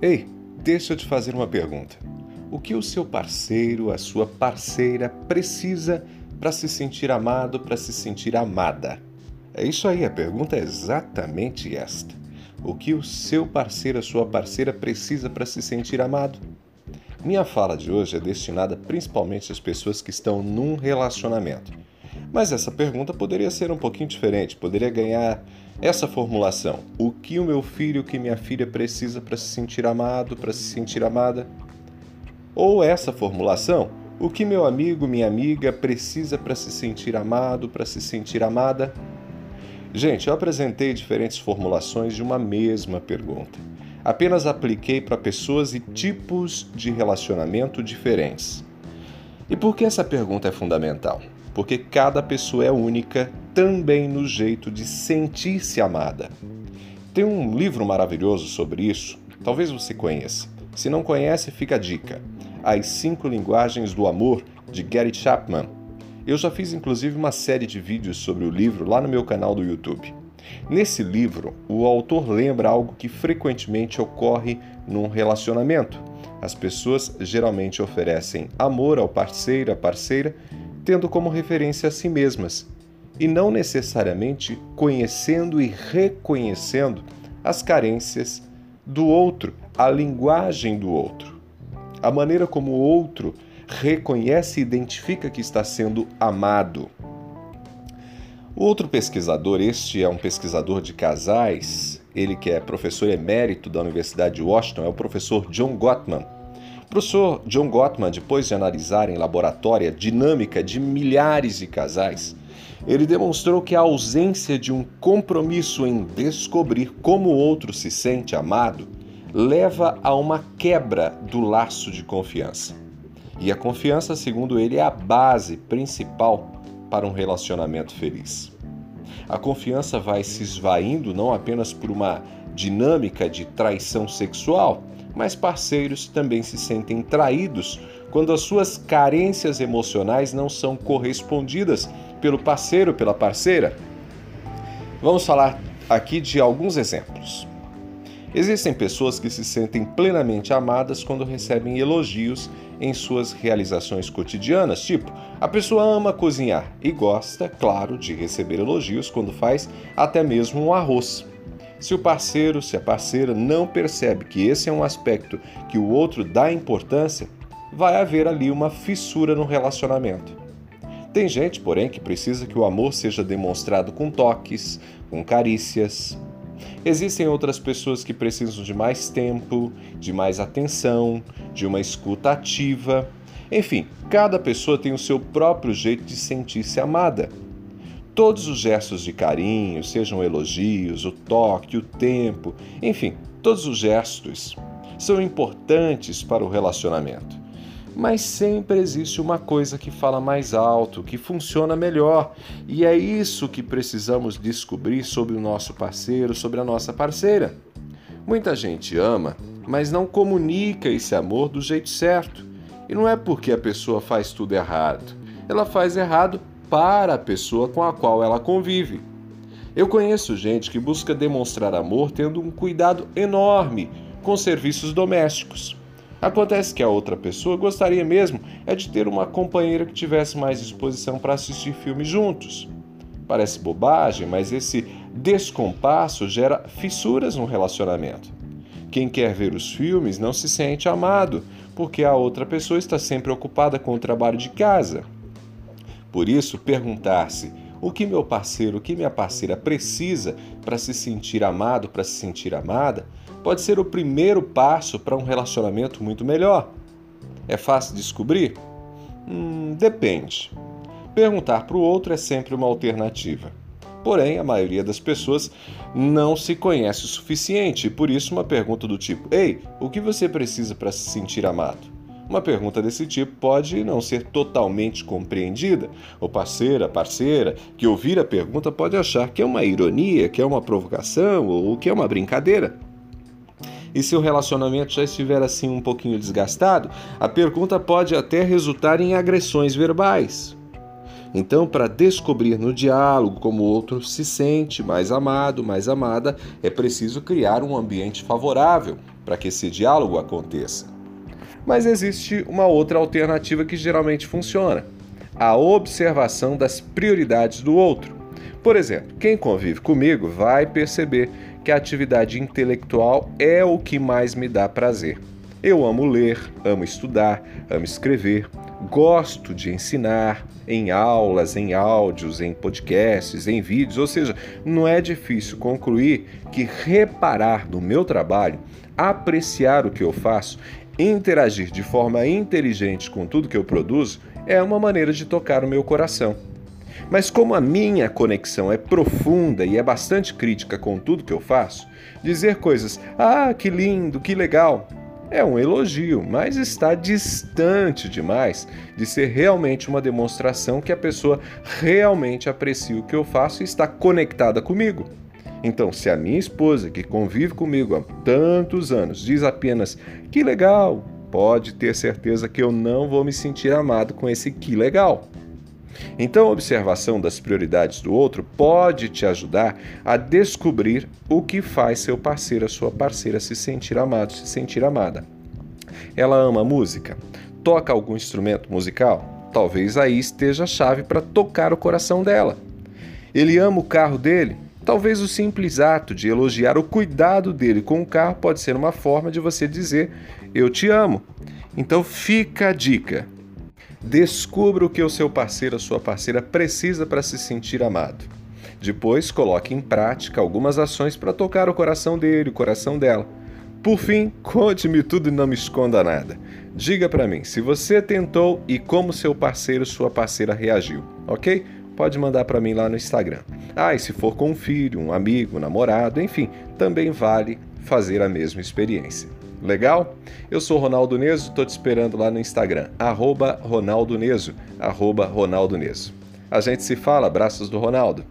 Ei, deixa eu te fazer uma pergunta. O que o seu parceiro, a sua parceira precisa para se sentir amado, para se sentir amada? É isso aí, a pergunta é exatamente esta. O que o seu parceiro, a sua parceira precisa para se sentir amado? Minha fala de hoje é destinada principalmente às pessoas que estão num relacionamento. Mas essa pergunta poderia ser um pouquinho diferente, poderia ganhar essa formulação: o que o meu filho, o que minha filha precisa para se sentir amado, para se sentir amada? Ou essa formulação: o que meu amigo, minha amiga precisa para se sentir amado, para se sentir amada? Gente, eu apresentei diferentes formulações de uma mesma pergunta. Apenas apliquei para pessoas e tipos de relacionamento diferentes. E por que essa pergunta é fundamental? Porque cada pessoa é única também no jeito de sentir-se amada. Tem um livro maravilhoso sobre isso, talvez você conheça. Se não conhece, fica a dica: As Cinco Linguagens do Amor, de Gary Chapman. Eu já fiz inclusive uma série de vídeos sobre o livro lá no meu canal do YouTube. Nesse livro, o autor lembra algo que frequentemente ocorre num relacionamento. As pessoas geralmente oferecem amor ao parceiro, à parceira, tendo como referência a si mesmas, e não necessariamente conhecendo e reconhecendo as carências do outro, a linguagem do outro, a maneira como o outro reconhece e identifica que está sendo amado. Outro pesquisador, este é um pesquisador de casais, ele que é professor emérito da Universidade de Washington, é o professor John Gottman. Professor John Gottman, depois de analisar em laboratório a dinâmica de milhares de casais, ele demonstrou que a ausência de um compromisso em descobrir como o outro se sente amado leva a uma quebra do laço de confiança. E a confiança, segundo ele, é a base principal para um relacionamento feliz. A confiança vai se esvaindo não apenas por uma dinâmica de traição sexual, mas parceiros também se sentem traídos quando as suas carências emocionais não são correspondidas pelo parceiro, pela parceira? Vamos falar aqui de alguns exemplos. Existem pessoas que se sentem plenamente amadas quando recebem elogios em suas realizações cotidianas, tipo, a pessoa ama cozinhar e gosta, claro, de receber elogios quando faz até mesmo um arroz. Se o parceiro, se a parceira não percebe que esse é um aspecto que o outro dá importância, vai haver ali uma fissura no relacionamento. Tem gente, porém, que precisa que o amor seja demonstrado com toques, com carícias. Existem outras pessoas que precisam de mais tempo, de mais atenção, de uma escuta ativa. Enfim, cada pessoa tem o seu próprio jeito de sentir-se amada. Todos os gestos de carinho, sejam elogios, o toque, o tempo, enfim, todos os gestos são importantes para o relacionamento mas sempre existe uma coisa que fala mais alto, que funciona melhor. E é isso que precisamos descobrir sobre o nosso parceiro, sobre a nossa parceira. Muita gente ama, mas não comunica esse amor do jeito certo. E não é porque a pessoa faz tudo errado. Ela faz errado para a pessoa com a qual ela convive. Eu conheço gente que busca demonstrar amor tendo um cuidado enorme com serviços domésticos. Acontece que a outra pessoa gostaria mesmo é de ter uma companheira que tivesse mais disposição para assistir filmes juntos. Parece bobagem, mas esse descompasso gera fissuras no relacionamento. Quem quer ver os filmes não se sente amado, porque a outra pessoa está sempre ocupada com o trabalho de casa. Por isso, perguntar-se o que meu parceiro, o que minha parceira precisa para se sentir amado, para se sentir amada, pode ser o primeiro passo para um relacionamento muito melhor. É fácil descobrir? Hum, depende. Perguntar para o outro é sempre uma alternativa. Porém, a maioria das pessoas não se conhece o suficiente, e por isso uma pergunta do tipo: Ei, o que você precisa para se sentir amado? Uma pergunta desse tipo pode não ser totalmente compreendida. O parceiro, a parceira, que ouvir a pergunta pode achar que é uma ironia, que é uma provocação ou que é uma brincadeira. E se o relacionamento já estiver assim um pouquinho desgastado, a pergunta pode até resultar em agressões verbais. Então, para descobrir no diálogo como o outro se sente mais amado, mais amada, é preciso criar um ambiente favorável para que esse diálogo aconteça. Mas existe uma outra alternativa que geralmente funciona: a observação das prioridades do outro. Por exemplo, quem convive comigo vai perceber que a atividade intelectual é o que mais me dá prazer. Eu amo ler, amo estudar, amo escrever, gosto de ensinar em aulas, em áudios, em podcasts, em vídeos, ou seja, não é difícil concluir que reparar no meu trabalho, apreciar o que eu faço, interagir de forma inteligente com tudo que eu produzo é uma maneira de tocar o meu coração. Mas como a minha conexão é profunda e é bastante crítica com tudo que eu faço, dizer coisas, ah, que lindo, que legal, é um elogio, mas está distante demais de ser realmente uma demonstração que a pessoa realmente aprecia o que eu faço e está conectada comigo. Então, se a minha esposa, que convive comigo há tantos anos, diz apenas que legal, pode ter certeza que eu não vou me sentir amado com esse que legal. Então, a observação das prioridades do outro pode te ajudar a descobrir o que faz seu parceiro, a sua parceira se sentir amado, se sentir amada. Ela ama música? Toca algum instrumento musical? Talvez aí esteja a chave para tocar o coração dela. Ele ama o carro dele? Talvez o simples ato de elogiar o cuidado dele com o carro pode ser uma forma de você dizer eu te amo. Então fica a dica. Descubra o que o seu parceiro, a sua parceira precisa para se sentir amado. Depois, coloque em prática algumas ações para tocar o coração dele, o coração dela. Por fim, conte-me tudo e não me esconda nada. Diga para mim se você tentou e como seu parceiro, sua parceira reagiu, ok? Pode mandar para mim lá no Instagram. Ah, e se for com um filho, um amigo, um namorado, enfim, também vale fazer a mesma experiência. Legal? Eu sou Ronaldo Neso, estou te esperando lá no Instagram, arroba Ronaldo Neso, arroba Ronaldo Neso. A gente se fala, abraços do Ronaldo.